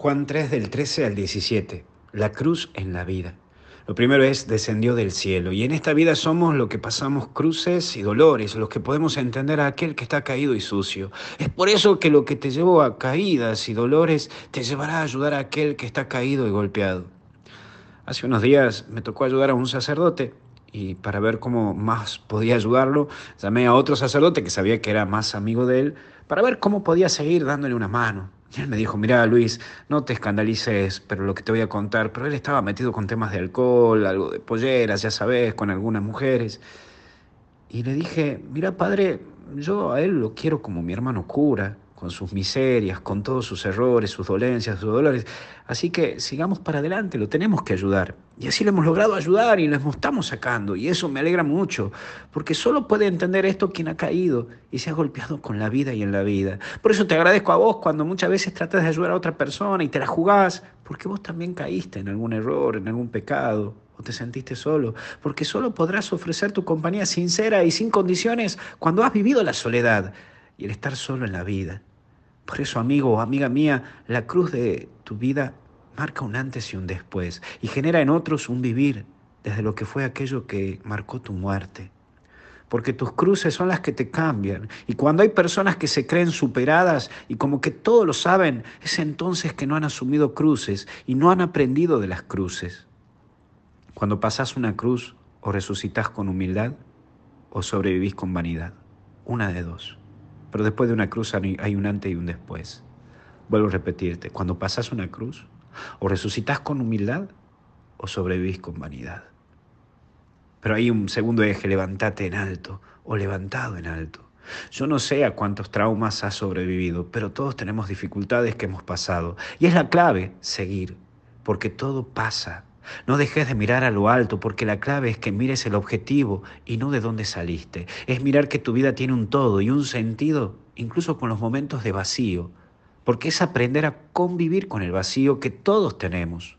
Juan 3 del 13 al 17. La cruz en la vida. Lo primero es, descendió del cielo. Y en esta vida somos lo que pasamos cruces y dolores, los que podemos entender a aquel que está caído y sucio. Es por eso que lo que te llevó a caídas y dolores te llevará a ayudar a aquel que está caído y golpeado. Hace unos días me tocó ayudar a un sacerdote y para ver cómo más podía ayudarlo, llamé a otro sacerdote que sabía que era más amigo de él, para ver cómo podía seguir dándole una mano. Y él me dijo, mira Luis, no te escandalices, pero lo que te voy a contar, pero él estaba metido con temas de alcohol, algo de polleras, ya sabes, con algunas mujeres. Y le dije, mira padre, yo a él lo quiero como mi hermano cura, con sus miserias, con todos sus errores, sus dolencias, sus dolores. Así que sigamos para adelante, lo tenemos que ayudar. Y así lo hemos logrado ayudar y lo estamos sacando. Y eso me alegra mucho, porque solo puede entender esto quien ha caído y se ha golpeado con la vida y en la vida. Por eso te agradezco a vos cuando muchas veces tratas de ayudar a otra persona y te la jugás, porque vos también caíste en algún error, en algún pecado o te sentiste solo, porque solo podrás ofrecer tu compañía sincera y sin condiciones cuando has vivido la soledad y el estar solo en la vida. Por eso, amigo amiga mía, la cruz de tu vida marca un antes y un después y genera en otros un vivir desde lo que fue aquello que marcó tu muerte. Porque tus cruces son las que te cambian. Y cuando hay personas que se creen superadas y como que todo lo saben, es entonces que no han asumido cruces y no han aprendido de las cruces. Cuando pasas una cruz, o resucitas con humildad o sobrevivís con vanidad. Una de dos. Pero después de una cruz hay un antes y un después. Vuelvo a repetirte, cuando pasas una cruz, o resucitas con humildad o sobrevivís con vanidad. Pero hay un segundo eje, levántate en alto o levantado en alto. Yo no sé a cuántos traumas has sobrevivido, pero todos tenemos dificultades que hemos pasado. Y es la clave, seguir, porque todo pasa. No dejes de mirar a lo alto porque la clave es que mires el objetivo y no de dónde saliste. Es mirar que tu vida tiene un todo y un sentido, incluso con los momentos de vacío, porque es aprender a convivir con el vacío que todos tenemos.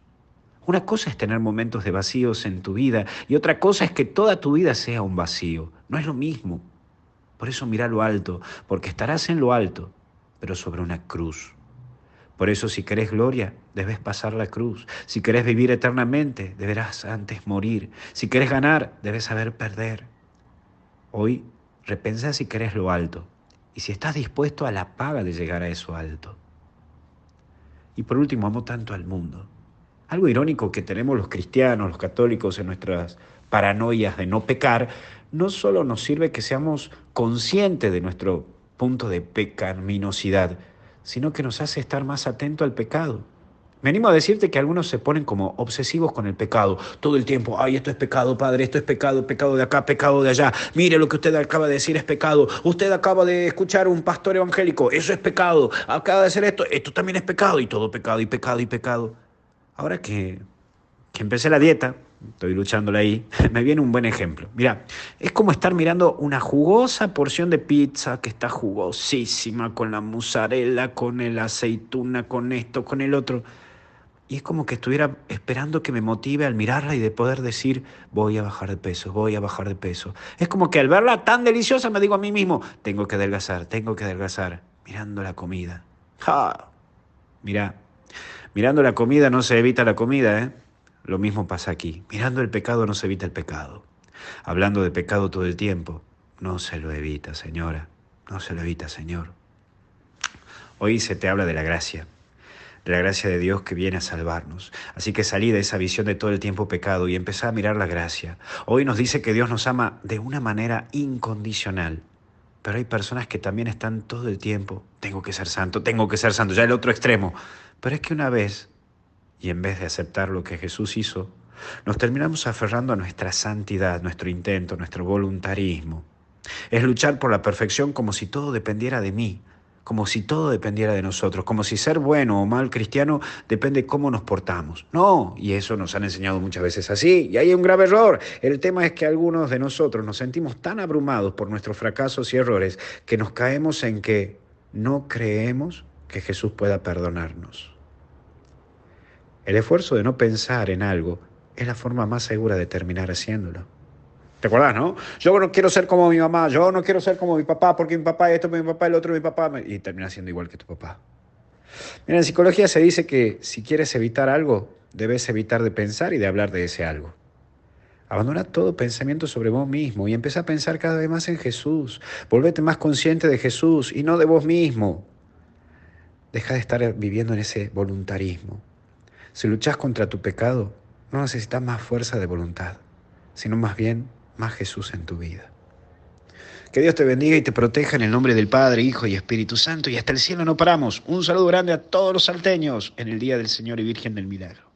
Una cosa es tener momentos de vacíos en tu vida y otra cosa es que toda tu vida sea un vacío. No es lo mismo. Por eso mira lo alto, porque estarás en lo alto, pero sobre una cruz. Por eso si querés gloria, debes pasar la cruz. Si querés vivir eternamente, deberás antes morir. Si querés ganar, debes saber perder. Hoy repensa si querés lo alto y si estás dispuesto a la paga de llegar a eso alto. Y por último, amo tanto al mundo. Algo irónico que tenemos los cristianos, los católicos en nuestras paranoias de no pecar, no solo nos sirve que seamos conscientes de nuestro punto de pecaminosidad, sino que nos hace estar más atento al pecado. Me animo a decirte que algunos se ponen como obsesivos con el pecado. Todo el tiempo, ay, esto es pecado, padre, esto es pecado, pecado de acá, pecado de allá. Mire lo que usted acaba de decir es pecado. Usted acaba de escuchar un pastor evangélico, eso es pecado. Acaba de hacer esto, esto también es pecado. Y todo pecado y pecado y pecado. Ahora que, que empecé la dieta, estoy luchándole ahí, me viene un buen ejemplo. Mira, es como estar mirando una jugosa porción de pizza que está jugosísima, con la mozzarella, con el aceituna, con esto, con el otro. Y es como que estuviera esperando que me motive al mirarla y de poder decir, voy a bajar de peso, voy a bajar de peso. Es como que al verla tan deliciosa me digo a mí mismo, tengo que adelgazar, tengo que adelgazar, mirando la comida. ¡Ja! Mira, mirando la comida no se evita la comida, ¿eh? Lo mismo pasa aquí. Mirando el pecado no se evita el pecado. Hablando de pecado todo el tiempo, no se lo evita, señora. No se lo evita, señor. Hoy se te habla de la gracia, de la gracia de Dios que viene a salvarnos. Así que salí de esa visión de todo el tiempo pecado y empecé a mirar la gracia. Hoy nos dice que Dios nos ama de una manera incondicional. Pero hay personas que también están todo el tiempo, tengo que ser santo, tengo que ser santo, ya el otro extremo. Pero es que una vez y en vez de aceptar lo que Jesús hizo, nos terminamos aferrando a nuestra santidad, nuestro intento, nuestro voluntarismo. Es luchar por la perfección como si todo dependiera de mí, como si todo dependiera de nosotros, como si ser bueno o mal cristiano depende de cómo nos portamos. No, y eso nos han enseñado muchas veces así, y hay un grave error. El tema es que algunos de nosotros nos sentimos tan abrumados por nuestros fracasos y errores que nos caemos en que no creemos que Jesús pueda perdonarnos. El esfuerzo de no pensar en algo es la forma más segura de terminar haciéndolo. ¿Te acuerdas, no? Yo no quiero ser como mi mamá, yo no quiero ser como mi papá, porque mi papá esto, mi papá el otro, mi papá, y termina siendo igual que tu papá. Mira, en psicología se dice que si quieres evitar algo, debes evitar de pensar y de hablar de ese algo. Abandona todo pensamiento sobre vos mismo y empieza a pensar cada vez más en Jesús. Volvete más consciente de Jesús y no de vos mismo. Deja de estar viviendo en ese voluntarismo. Si luchas contra tu pecado, no necesitas más fuerza de voluntad, sino más bien más Jesús en tu vida. Que Dios te bendiga y te proteja en el nombre del Padre, Hijo y Espíritu Santo. Y hasta el cielo no paramos. Un saludo grande a todos los salteños en el Día del Señor y Virgen del Milagro.